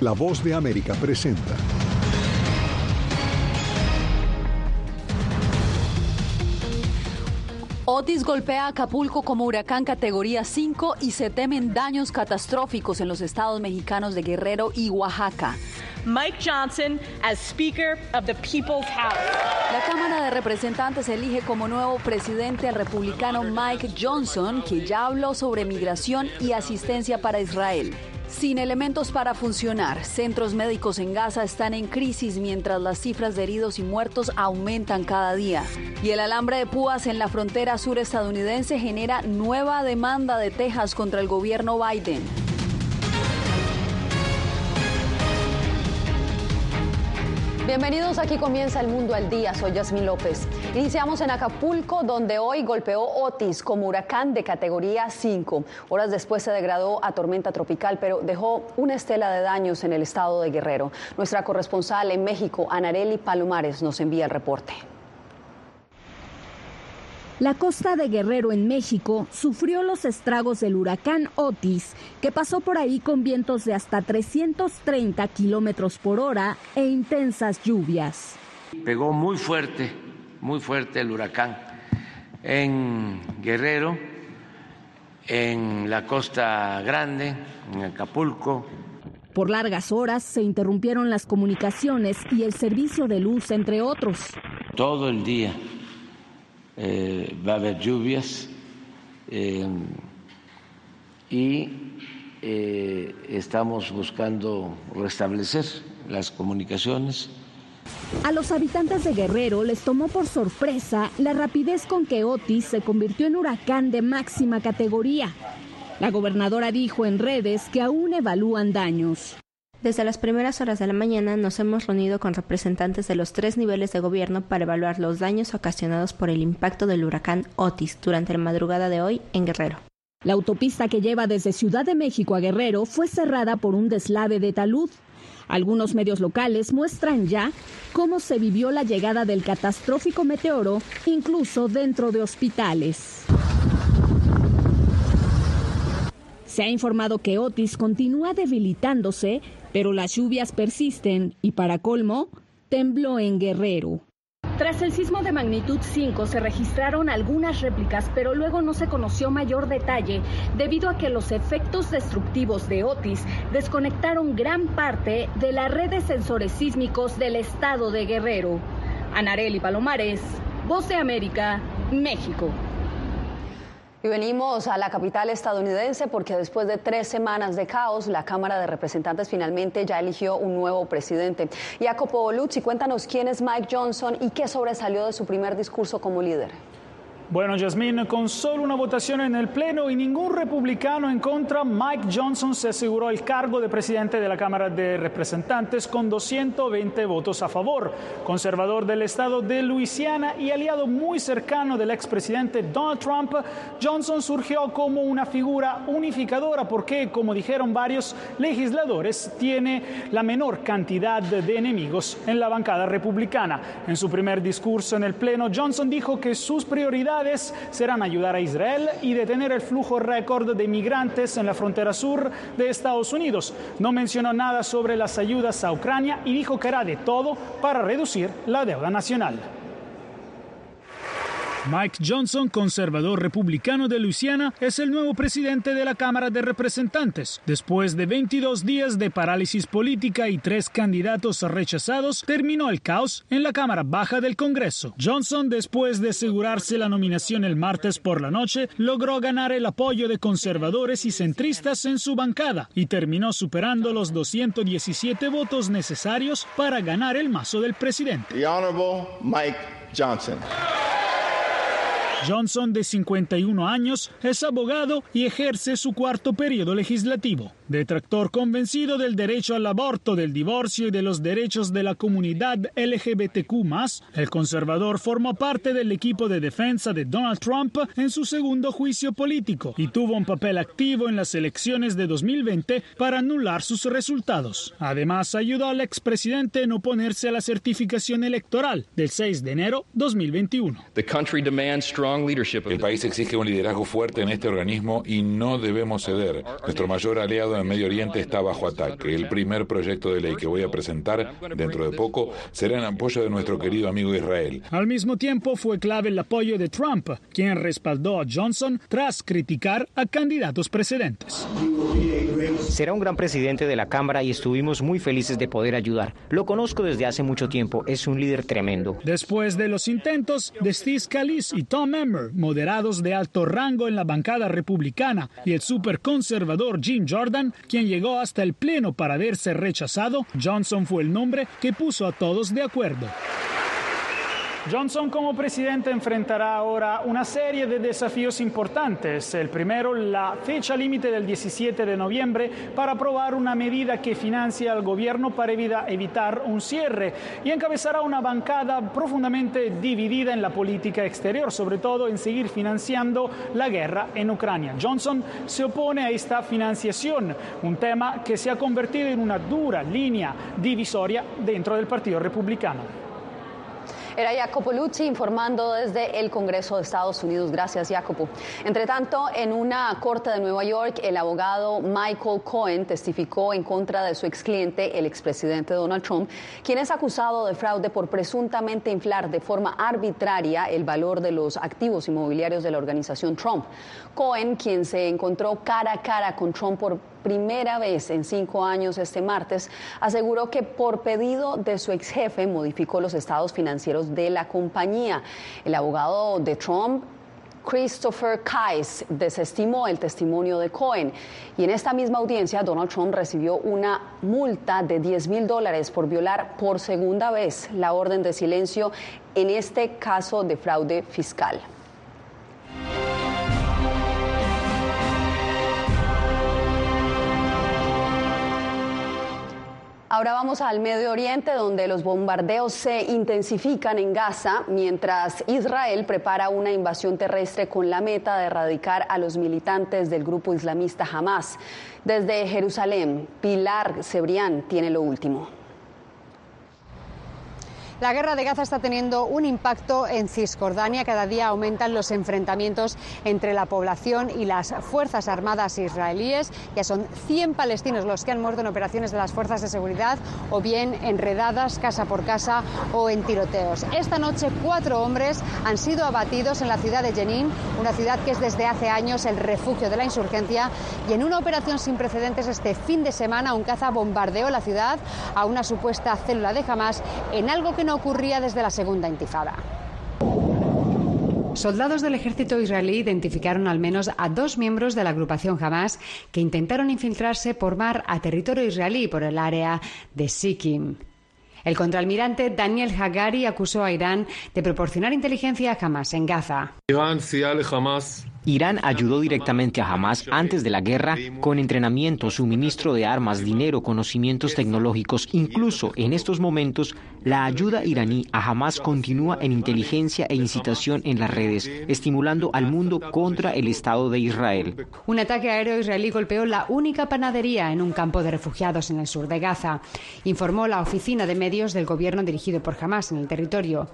La voz de América presenta. Otis golpea Acapulco como huracán categoría 5 y se temen daños catastróficos en los estados mexicanos de Guerrero y Oaxaca. Mike Johnson as Speaker of the People's House. La Cámara de Representantes elige como nuevo presidente al republicano Mike Johnson, que ya habló sobre migración y asistencia para Israel. Sin elementos para funcionar, centros médicos en Gaza están en crisis mientras las cifras de heridos y muertos aumentan cada día. Y el alambre de púas en la frontera sur estadounidense genera nueva demanda de Texas contra el gobierno Biden. Bienvenidos, aquí comienza el mundo al día, soy Yasmín López. Iniciamos en Acapulco, donde hoy golpeó Otis como huracán de categoría 5. Horas después se degradó a tormenta tropical, pero dejó una estela de daños en el estado de Guerrero. Nuestra corresponsal en México, Anareli Palomares, nos envía el reporte. La costa de Guerrero en México sufrió los estragos del huracán Otis, que pasó por ahí con vientos de hasta 330 kilómetros por hora e intensas lluvias. Pegó muy fuerte, muy fuerte el huracán en Guerrero, en la Costa Grande, en Acapulco. Por largas horas se interrumpieron las comunicaciones y el servicio de luz, entre otros. Todo el día eh, va a haber lluvias eh, y eh, estamos buscando restablecer las comunicaciones. A los habitantes de Guerrero les tomó por sorpresa la rapidez con que Otis se convirtió en huracán de máxima categoría. La gobernadora dijo en redes que aún evalúan daños. Desde las primeras horas de la mañana nos hemos reunido con representantes de los tres niveles de gobierno para evaluar los daños ocasionados por el impacto del huracán Otis durante la madrugada de hoy en Guerrero. La autopista que lleva desde Ciudad de México a Guerrero fue cerrada por un deslave de talud. Algunos medios locales muestran ya cómo se vivió la llegada del catastrófico meteoro, incluso dentro de hospitales. Se ha informado que Otis continúa debilitándose pero las lluvias persisten y para colmo, tembló en Guerrero. Tras el sismo de magnitud 5 se registraron algunas réplicas, pero luego no se conoció mayor detalle debido a que los efectos destructivos de Otis desconectaron gran parte de la red de sensores sísmicos del estado de Guerrero. Anareli Palomares, Voz de América, México. Y venimos a la capital estadounidense porque después de tres semanas de caos, la Cámara de Representantes finalmente ya eligió un nuevo presidente. Jacopo Luzzi, cuéntanos quién es Mike Johnson y qué sobresalió de su primer discurso como líder. Bueno, Yasmín, con solo una votación en el Pleno y ningún republicano en contra, Mike Johnson se aseguró el cargo de presidente de la Cámara de Representantes con 220 votos a favor. Conservador del estado de Luisiana y aliado muy cercano del expresidente Donald Trump, Johnson surgió como una figura unificadora porque, como dijeron varios legisladores, tiene la menor cantidad de enemigos en la bancada republicana. En su primer discurso en el Pleno, Johnson dijo que sus prioridades serán ayudar a Israel y detener el flujo récord de migrantes en la frontera sur de Estados Unidos. No mencionó nada sobre las ayudas a Ucrania y dijo que hará de todo para reducir la deuda nacional. Mike Johnson, conservador republicano de Luisiana, es el nuevo presidente de la Cámara de Representantes. Después de 22 días de parálisis política y tres candidatos rechazados, terminó el caos en la Cámara Baja del Congreso. Johnson, después de asegurarse la nominación el martes por la noche, logró ganar el apoyo de conservadores y centristas en su bancada y terminó superando los 217 votos necesarios para ganar el mazo del presidente. The Mike Johnson. Johnson, de 51 años, es abogado y ejerce su cuarto periodo legislativo. Detractor convencido del derecho al aborto, del divorcio y de los derechos de la comunidad LGBTQ, el conservador formó parte del equipo de defensa de Donald Trump en su segundo juicio político y tuvo un papel activo en las elecciones de 2020 para anular sus resultados. Además, ayudó al expresidente en oponerse a la certificación electoral del 6 de enero 2021. El país exige un liderazgo fuerte en este organismo y no debemos ceder. Nuestro mayor aliado en Medio Oriente está bajo ataque. El primer proyecto de ley que voy a presentar dentro de poco será en apoyo de nuestro querido amigo Israel. Al mismo tiempo fue clave el apoyo de Trump, quien respaldó a Johnson tras criticar a candidatos precedentes. Será un gran presidente de la Cámara y estuvimos muy felices de poder ayudar. Lo conozco desde hace mucho tiempo, es un líder tremendo. Después de los intentos de Steve Scalise y Tom Emmer, moderados de alto rango en la bancada republicana, y el superconservador Jim Jordan, quien llegó hasta el Pleno para verse rechazado, Johnson fue el nombre que puso a todos de acuerdo. Johnson como presidente enfrentará ahora una serie de desafíos importantes. El primero, la fecha límite del 17 de noviembre para aprobar una medida que financia al gobierno para evitar un cierre y encabezará una bancada profundamente dividida en la política exterior, sobre todo en seguir financiando la guerra en Ucrania. Johnson se opone a esta financiación, un tema que se ha convertido en una dura línea divisoria dentro del Partido Republicano. Era Jacopo Lucci informando desde el Congreso de Estados Unidos. Gracias, Jacopo. Entre tanto, en una corte de Nueva York, el abogado Michael Cohen testificó en contra de su ex cliente, el expresidente Donald Trump, quien es acusado de fraude por presuntamente inflar de forma arbitraria el valor de los activos inmobiliarios de la organización Trump. Cohen, quien se encontró cara a cara con Trump por primera vez en cinco años este martes, aseguró que por pedido de su ex jefe modificó los estados financieros de la compañía. El abogado de Trump Christopher Kais desestimó el testimonio de Cohen y en esta misma audiencia Donald Trump recibió una multa de 10 mil dólares por violar por segunda vez la orden de silencio en este caso de fraude fiscal. Ahora vamos al Medio Oriente, donde los bombardeos se intensifican en Gaza, mientras Israel prepara una invasión terrestre con la meta de erradicar a los militantes del grupo islamista Hamas. Desde Jerusalén, Pilar Cebrián tiene lo último. La guerra de Gaza está teniendo un impacto en Cisjordania. Cada día aumentan los enfrentamientos entre la población y las Fuerzas Armadas israelíes. Ya son 100 palestinos los que han muerto en operaciones de las fuerzas de seguridad o bien enredadas casa por casa o en tiroteos. Esta noche cuatro hombres han sido abatidos en la ciudad de Jenin, una ciudad que es desde hace años el refugio de la insurgencia y en una operación sin precedentes este fin de semana un caza bombardeó la ciudad a una supuesta célula de Hamas en algo que no ocurría desde la segunda intifada. Soldados del ejército israelí identificaron al menos a dos miembros de la agrupación Hamas que intentaron infiltrarse por mar a territorio israelí por el área de Sikkim. El contraalmirante Daniel Hagari acusó a Irán de proporcionar inteligencia a Hamas en Gaza. Irán ayudó directamente a Hamas antes de la guerra con entrenamiento, suministro de armas, dinero, conocimientos tecnológicos. Incluso en estos momentos, la ayuda iraní a Hamas continúa en inteligencia e incitación en las redes, estimulando al mundo contra el Estado de Israel. Un ataque aéreo israelí golpeó la única panadería en un campo de refugiados en el sur de Gaza, informó la oficina de medios del gobierno dirigido por Hamas en el territorio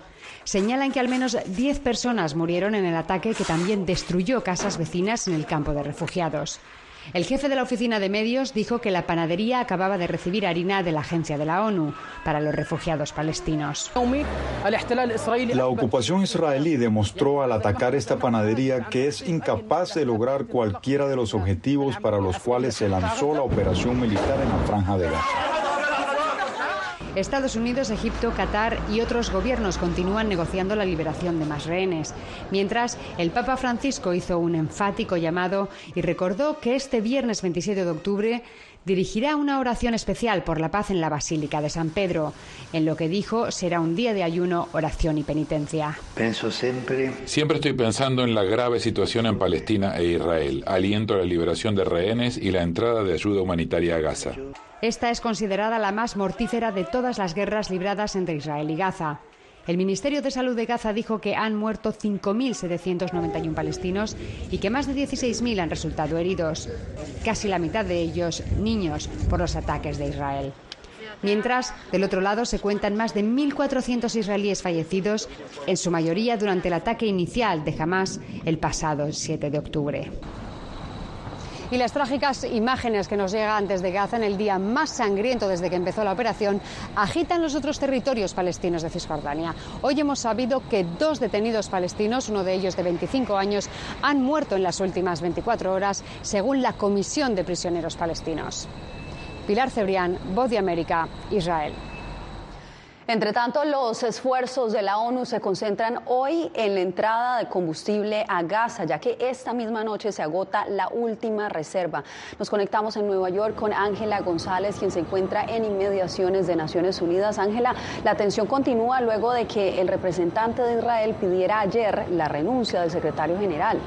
señalan que al menos 10 personas murieron en el ataque que también destruyó casas vecinas en el campo de refugiados. El jefe de la oficina de medios dijo que la panadería acababa de recibir harina de la agencia de la ONU para los refugiados palestinos. La ocupación israelí demostró al atacar esta panadería que es incapaz de lograr cualquiera de los objetivos para los cuales se lanzó la operación militar en la franja de Gaza. Estados Unidos, Egipto, Qatar y otros gobiernos continúan negociando la liberación de más rehenes, mientras el Papa Francisco hizo un enfático llamado y recordó que este viernes 27 de octubre dirigirá una oración especial por la paz en la Basílica de San Pedro. En lo que dijo será un día de ayuno, oración y penitencia. siempre. Siempre estoy pensando en la grave situación en Palestina e Israel. Aliento a la liberación de rehenes y la entrada de ayuda humanitaria a Gaza. Esta es considerada la más mortífera de todas las guerras libradas entre Israel y Gaza. El Ministerio de Salud de Gaza dijo que han muerto 5.791 palestinos y que más de 16.000 han resultado heridos, casi la mitad de ellos niños, por los ataques de Israel. Mientras, del otro lado se cuentan más de 1.400 israelíes fallecidos, en su mayoría durante el ataque inicial de Hamas el pasado 7 de octubre. Y las trágicas imágenes que nos llegan desde Gaza en el día más sangriento desde que empezó la operación agitan los otros territorios palestinos de Cisjordania. Hoy hemos sabido que dos detenidos palestinos, uno de ellos de 25 años, han muerto en las últimas 24 horas, según la Comisión de Prisioneros Palestinos. Pilar Cebrián, Voz de América, Israel. Entre tanto, los esfuerzos de la ONU se concentran hoy en la entrada de combustible a Gaza, ya que esta misma noche se agota la última reserva. Nos conectamos en Nueva York con Ángela González, quien se encuentra en inmediaciones de Naciones Unidas. Ángela, la tensión continúa luego de que el representante de Israel pidiera ayer la renuncia del secretario general.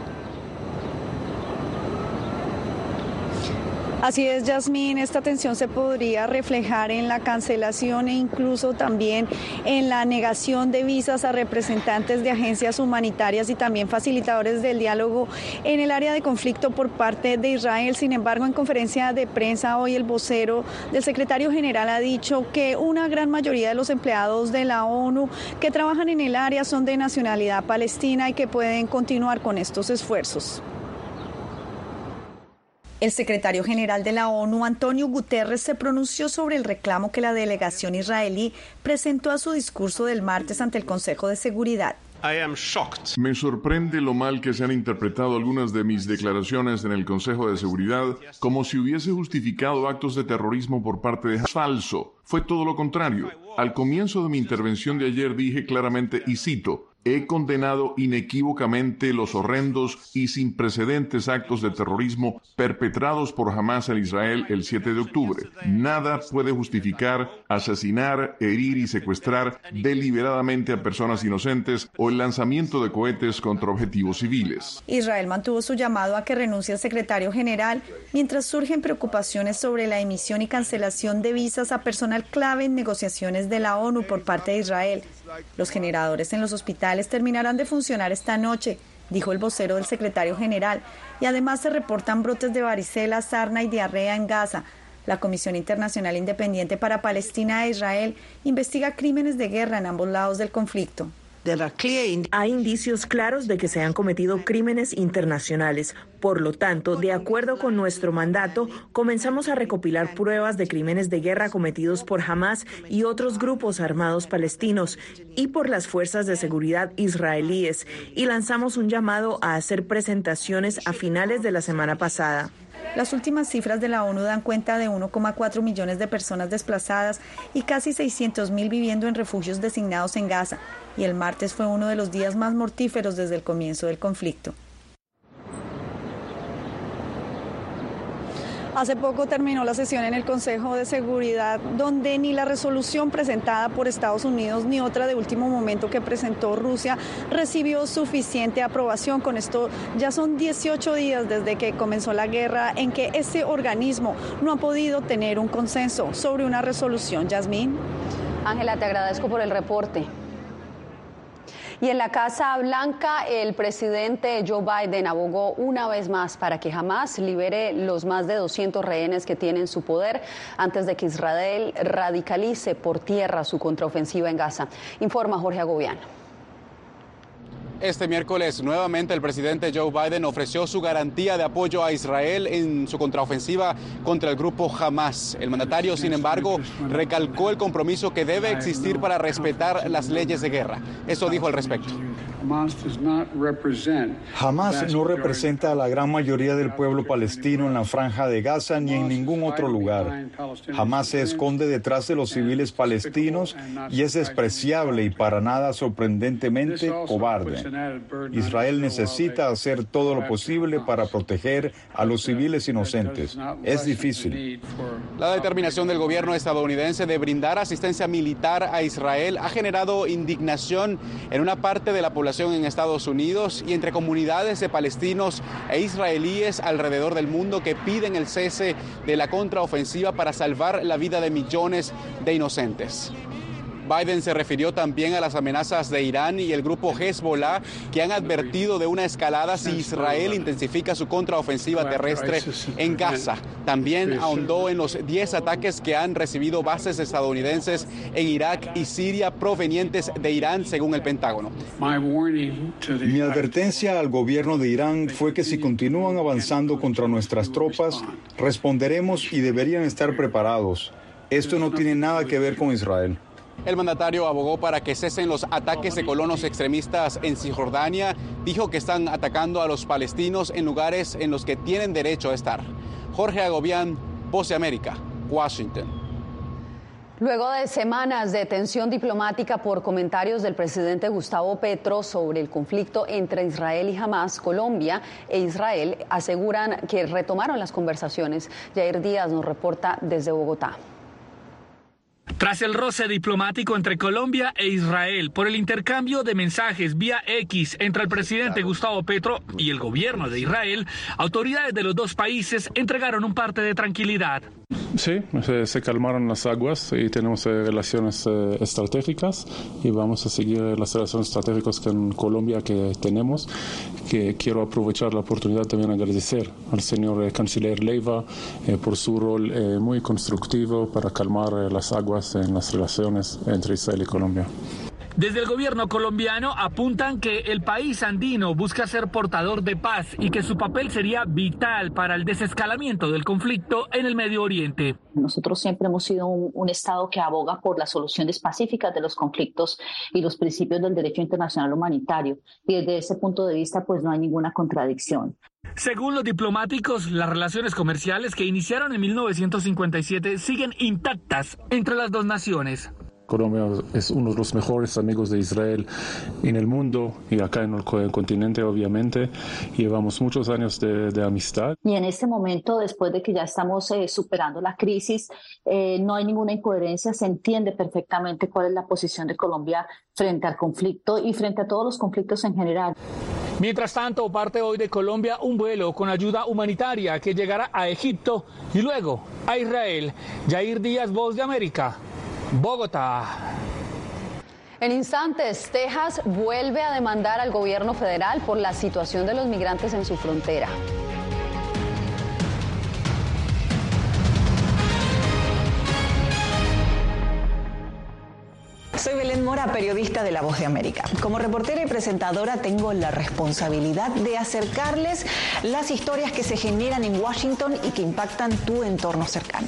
Así es, Yasmín, esta tensión se podría reflejar en la cancelación e incluso también en la negación de visas a representantes de agencias humanitarias y también facilitadores del diálogo en el área de conflicto por parte de Israel. Sin embargo, en conferencia de prensa hoy el vocero del secretario general ha dicho que una gran mayoría de los empleados de la ONU que trabajan en el área son de nacionalidad palestina y que pueden continuar con estos esfuerzos. El secretario general de la ONU, Antonio Guterres, se pronunció sobre el reclamo que la delegación israelí presentó a su discurso del martes ante el Consejo de Seguridad. Me sorprende lo mal que se han interpretado algunas de mis declaraciones en el Consejo de Seguridad como si hubiese justificado actos de terrorismo por parte de falso. Fue todo lo contrario. Al comienzo de mi intervención de ayer dije claramente, y cito, He condenado inequívocamente los horrendos y sin precedentes actos de terrorismo perpetrados por Hamas en Israel el 7 de octubre. Nada puede justificar asesinar, herir y secuestrar deliberadamente a personas inocentes o el lanzamiento de cohetes contra objetivos civiles. Israel mantuvo su llamado a que renuncie el secretario general mientras surgen preocupaciones sobre la emisión y cancelación de visas a personal clave en negociaciones de la ONU por parte de Israel. Los generadores en los hospitales terminarán de funcionar esta noche, dijo el vocero del secretario general, y además se reportan brotes de varicela, sarna y diarrea en Gaza. La Comisión Internacional Independiente para Palestina e Israel investiga crímenes de guerra en ambos lados del conflicto. Hay indicios claros de que se han cometido crímenes internacionales. Por lo tanto, de acuerdo con nuestro mandato, comenzamos a recopilar pruebas de crímenes de guerra cometidos por Hamas y otros grupos armados palestinos y por las fuerzas de seguridad israelíes y lanzamos un llamado a hacer presentaciones a finales de la semana pasada. Las últimas cifras de la ONU dan cuenta de 1,4 millones de personas desplazadas y casi 600 mil viviendo en refugios designados en Gaza, y el martes fue uno de los días más mortíferos desde el comienzo del conflicto. Hace poco terminó la sesión en el Consejo de Seguridad, donde ni la resolución presentada por Estados Unidos ni otra de último momento que presentó Rusia recibió suficiente aprobación. Con esto ya son 18 días desde que comenzó la guerra en que ese organismo no ha podido tener un consenso sobre una resolución. Yasmín. Ángela, te agradezco por el reporte. Y en la Casa Blanca, el presidente Joe Biden abogó una vez más para que jamás libere los más de 200 rehenes que tienen su poder antes de que Israel radicalice por tierra su contraofensiva en Gaza. Informa Jorge Agobián. Este miércoles nuevamente el presidente Joe Biden ofreció su garantía de apoyo a Israel en su contraofensiva contra el grupo Hamas. El mandatario, sin embargo, recalcó el compromiso que debe existir para respetar las leyes de guerra. Eso dijo al respecto. Hamas no representa a la gran mayoría del pueblo palestino en la franja de Gaza ni en ningún otro lugar. Hamas se esconde detrás de los civiles palestinos y es despreciable y para nada sorprendentemente cobarde. Israel necesita hacer todo lo posible para proteger a los civiles inocentes. Es difícil. La determinación del gobierno estadounidense de brindar asistencia militar a Israel ha generado indignación en una parte de la población en Estados Unidos y entre comunidades de palestinos e israelíes alrededor del mundo que piden el cese de la contraofensiva para salvar la vida de millones de inocentes. Biden se refirió también a las amenazas de Irán y el grupo Hezbollah que han advertido de una escalada si Israel intensifica su contraofensiva terrestre en Gaza. También ahondó en los 10 ataques que han recibido bases estadounidenses en Irak y Siria provenientes de Irán, según el Pentágono. Mi advertencia al gobierno de Irán fue que si continúan avanzando contra nuestras tropas, responderemos y deberían estar preparados. Esto no tiene nada que ver con Israel. El mandatario abogó para que cesen los ataques de colonos extremistas en Cisjordania. Dijo que están atacando a los palestinos en lugares en los que tienen derecho a estar. Jorge Agobián, Voz de América, Washington. Luego de semanas de tensión diplomática por comentarios del presidente Gustavo Petro sobre el conflicto entre Israel y Hamas, Colombia e Israel aseguran que retomaron las conversaciones. Jair Díaz nos reporta desde Bogotá. Tras el roce diplomático entre Colombia e Israel por el intercambio de mensajes vía X entre el presidente Gustavo Petro y el gobierno de Israel, autoridades de los dos países entregaron un parte de tranquilidad. Sí, se, calmaron las aguas y tenemos eh, relaciones eh, estratégicas y vamos a seguir las relaciones estratégicas con Colombia que tenemos. Que quiero aprovechar la oportunidad también agradecer al señor eh, canciller Leiva por su rol muy constructivo para calmar las aguas en las relaciones entre Israel y Colombia. Desde el gobierno colombiano apuntan que el país andino busca ser portador de paz y que su papel sería vital para el desescalamiento del conflicto en el Medio Oriente. Nosotros siempre hemos sido un, Estado que aboga por las soluciones pacíficas de los conflictos y los principios del derecho internacional humanitario. Y desde ese punto de vista, pues no hay ninguna contradicción. Según los diplomáticos, las relaciones comerciales que iniciaron en 1957 siguen intactas entre las dos naciones. Colombia es uno de los mejores amigos de Israel en el mundo y acá en el continente, obviamente. Llevamos muchos años de, amistad. Y en este momento, después de que ya estamos eh, superando la crisis, eh, no hay ninguna incoherencia. Se entiende perfectamente cuál es la posición de Colombia frente al conflicto y frente a todos los conflictos en general. Mientras tanto, parte hoy de Colombia un vuelo con ayuda humanitaria que llegará a Egipto y luego a Israel. Jair Díaz, Voz de América. Bogotá. En instantes, Texas vuelve a demandar al gobierno federal por la situación de los migrantes en su frontera. Soy Belén Mora, periodista de La Voz de América. Como reportera y presentadora tengo la responsabilidad de acercarles las historias que se generan en Washington y que impactan tu entorno cercano.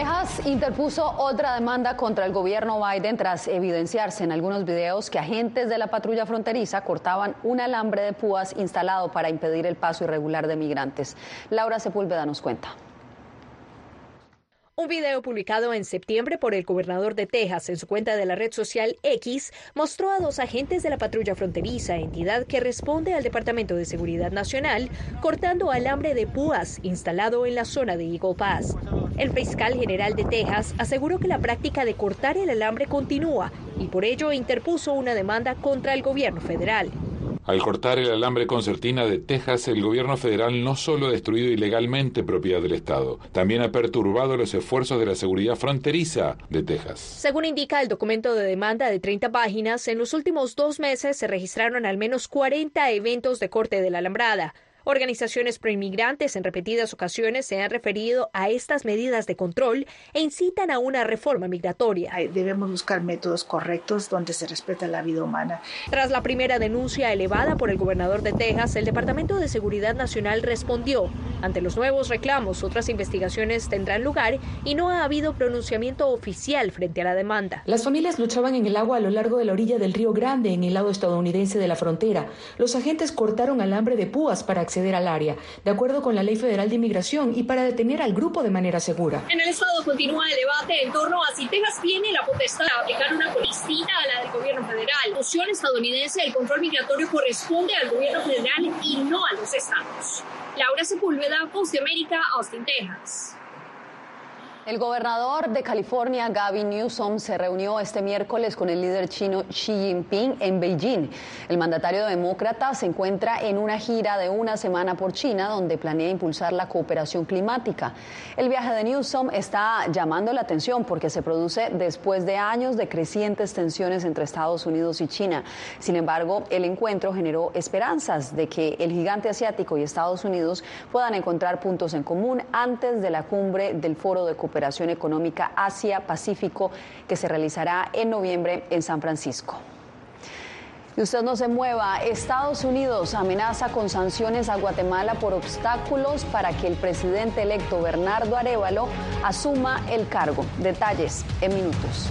Texas interpuso otra demanda contra el gobierno Biden tras evidenciarse en algunos videos que agentes de la patrulla fronteriza cortaban un alambre de púas instalado para impedir el paso irregular de migrantes. Laura Sepúlveda nos cuenta. Un video publicado en septiembre por el gobernador de Texas en su cuenta de la red social X mostró a dos agentes de la patrulla fronteriza, entidad que responde al Departamento de Seguridad Nacional, cortando alambre de púas instalado en la zona de Eagle Pass. El fiscal general de Texas aseguró que la práctica de cortar el alambre continúa y por ello interpuso una demanda contra el gobierno federal. Al cortar el alambre concertina de Texas, el gobierno federal no solo ha destruido ilegalmente propiedad del Estado, también ha perturbado los esfuerzos de la seguridad fronteriza de Texas. Según indica el documento de demanda de 30 páginas, en los últimos dos meses se registraron al menos 40 eventos de corte de la alambrada. Organizaciones proinmigrantes en repetidas ocasiones se han referido a estas medidas de control e incitan a una reforma migratoria. Debemos buscar métodos correctos donde se respeta la vida humana. Tras la primera denuncia elevada por el gobernador de Texas, el Departamento de Seguridad Nacional respondió. Ante los nuevos reclamos, otras investigaciones tendrán lugar y no ha habido pronunciamiento oficial frente a la demanda. Las familias luchaban en el agua a lo largo de la orilla del Río Grande, en el lado estadounidense de la frontera. Los agentes cortaron alambre de púas para acceder al área, de acuerdo con la Ley Federal de Inmigración y para detener al grupo de manera segura. En el Estado continúa el debate en torno a si Texas tiene la potestad de aplicar una policía a la del gobierno federal. La opción estadounidense del control migratorio corresponde al gobierno federal y no a los estados. Laura Sepúlveda, Voz de América, Austin, Texas. El gobernador de California, Gavin Newsom, se reunió este miércoles con el líder chino Xi Jinping en Beijing. El mandatario demócrata se encuentra en una gira de una semana por China, donde planea impulsar la cooperación climática. El viaje de Newsom está llamando la atención porque se produce después de años de crecientes tensiones entre Estados Unidos y China. Sin embargo, el encuentro generó esperanzas de que el gigante asiático y Estados Unidos puedan encontrar puntos en común antes de la cumbre del Foro de Cooperación Cooperación Económica Asia-Pacífico que se realizará en noviembre en San Francisco. Y usted no se mueva, Estados Unidos amenaza con sanciones a Guatemala por obstáculos para que el presidente electo Bernardo Arevalo asuma el cargo. Detalles en minutos.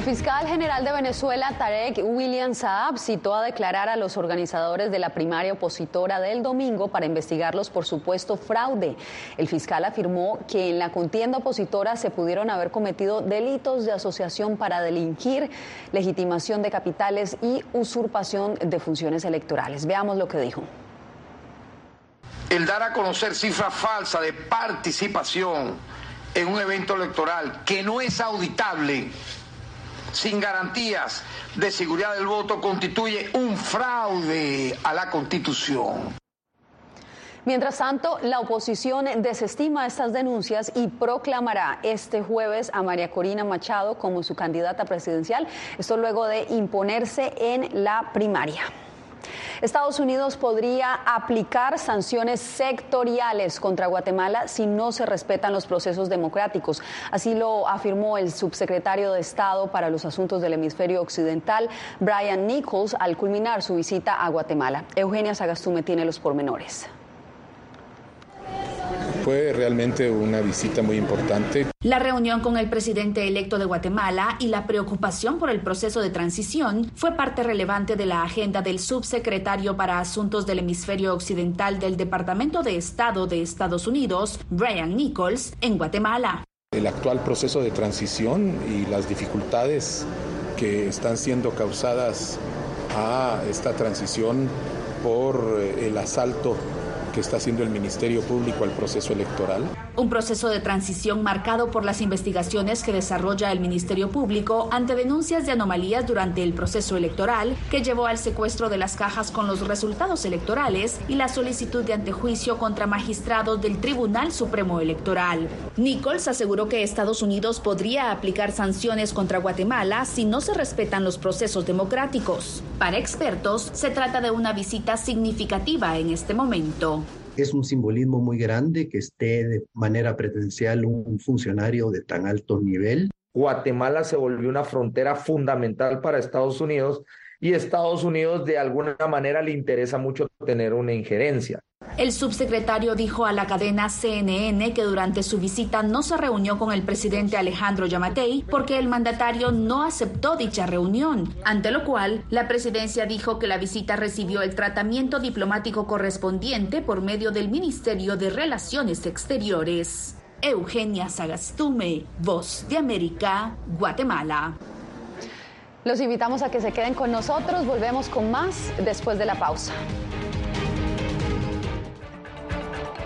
El fiscal general de Venezuela, Tarek William Saab, citó a declarar a los organizadores de la primaria opositora del domingo para investigarlos por supuesto fraude. El fiscal afirmó que en la contienda opositora se pudieron haber cometido delitos de asociación para delinquir, legitimación de capitales y usurpación de funciones electorales. Veamos lo que dijo. El dar a conocer cifras falsas de participación en un evento electoral que no es auditable sin garantías de seguridad del voto constituye un fraude a la Constitución. Mientras tanto, la oposición desestima estas denuncias y proclamará este jueves a María Corina Machado como su candidata presidencial, esto luego de imponerse en la primaria. Estados Unidos podría aplicar sanciones sectoriales contra Guatemala si no se respetan los procesos democráticos. Así lo afirmó el subsecretario de Estado para los Asuntos del Hemisferio Occidental, Brian Nichols, al culminar su visita a Guatemala. Eugenia Sagastume tiene los pormenores. Fue realmente una visita muy importante. La reunión con el presidente electo de Guatemala y la preocupación por el proceso de transición fue parte relevante de la agenda del subsecretario para Asuntos del Hemisferio Occidental del Departamento de Estado de Estados Unidos, Brian Nichols, en Guatemala. El actual proceso de transición y las dificultades que están siendo causadas a esta transición por el asalto que está haciendo el Ministerio Público al proceso electoral. Un proceso de transición marcado por las investigaciones que desarrolla el Ministerio Público ante denuncias de anomalías durante el proceso electoral que llevó al secuestro de las cajas con los resultados electorales y la solicitud de antejuicio contra magistrados del Tribunal Supremo Electoral. Nichols aseguró que Estados Unidos podría aplicar sanciones contra Guatemala si no se respetan los procesos democráticos. Para expertos, se trata de una visita significativa en este momento es un simbolismo muy grande que esté de manera presencial un funcionario de tan alto nivel. Guatemala se volvió una frontera fundamental para Estados Unidos y Estados Unidos de alguna manera le interesa mucho tener una injerencia. El subsecretario dijo a la cadena CNN que durante su visita no se reunió con el presidente Alejandro Yamatei porque el mandatario no aceptó dicha reunión, ante lo cual la presidencia dijo que la visita recibió el tratamiento diplomático correspondiente por medio del Ministerio de Relaciones Exteriores. Eugenia Sagastume, Voz de América, Guatemala. Los invitamos a que se queden con nosotros. Volvemos con más después de la pausa.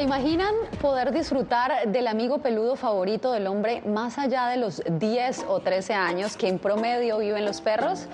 ¿Se imaginan poder disfrutar del amigo peludo favorito del hombre más allá de los 10 o 13 años que en promedio viven los perros?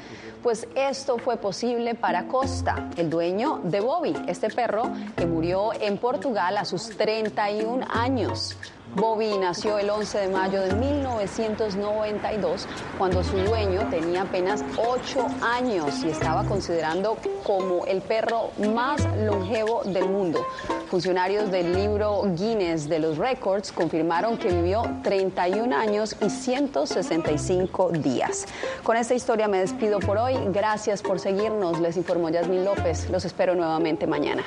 Pues esto fue posible para Costa, el dueño de Bobby, este perro que murió en Portugal a sus 31 años. Bobby nació el 11 de mayo de 1992, cuando su dueño tenía apenas 8 años y estaba considerando como el perro más longevo del mundo. Funcionarios del libro Guinness de los Records confirmaron que vivió 31 años y 165 días. Con esta historia me despido por hoy. Gracias por seguirnos. Les informó Yasmin López. Los espero nuevamente mañana.